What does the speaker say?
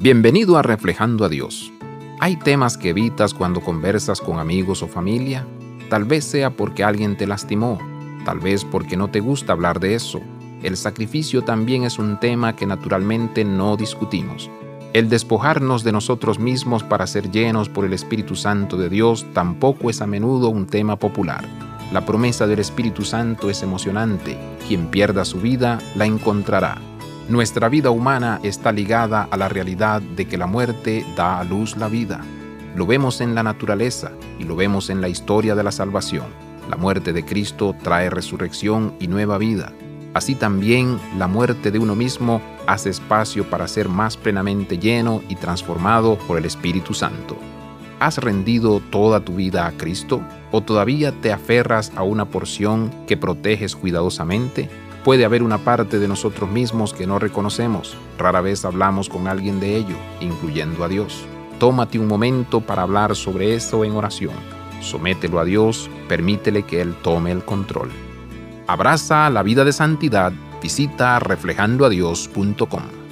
Bienvenido a Reflejando a Dios. ¿Hay temas que evitas cuando conversas con amigos o familia? Tal vez sea porque alguien te lastimó, tal vez porque no te gusta hablar de eso. El sacrificio también es un tema que naturalmente no discutimos. El despojarnos de nosotros mismos para ser llenos por el Espíritu Santo de Dios tampoco es a menudo un tema popular. La promesa del Espíritu Santo es emocionante. Quien pierda su vida la encontrará. Nuestra vida humana está ligada a la realidad de que la muerte da a luz la vida. Lo vemos en la naturaleza y lo vemos en la historia de la salvación. La muerte de Cristo trae resurrección y nueva vida. Así también la muerte de uno mismo hace espacio para ser más plenamente lleno y transformado por el Espíritu Santo. ¿Has rendido toda tu vida a Cristo o todavía te aferras a una porción que proteges cuidadosamente? Puede haber una parte de nosotros mismos que no reconocemos. Rara vez hablamos con alguien de ello, incluyendo a Dios. Tómate un momento para hablar sobre esto en oración. Somételo a Dios, permítele que Él tome el control. Abraza la vida de santidad. Visita reflejandoadios.com.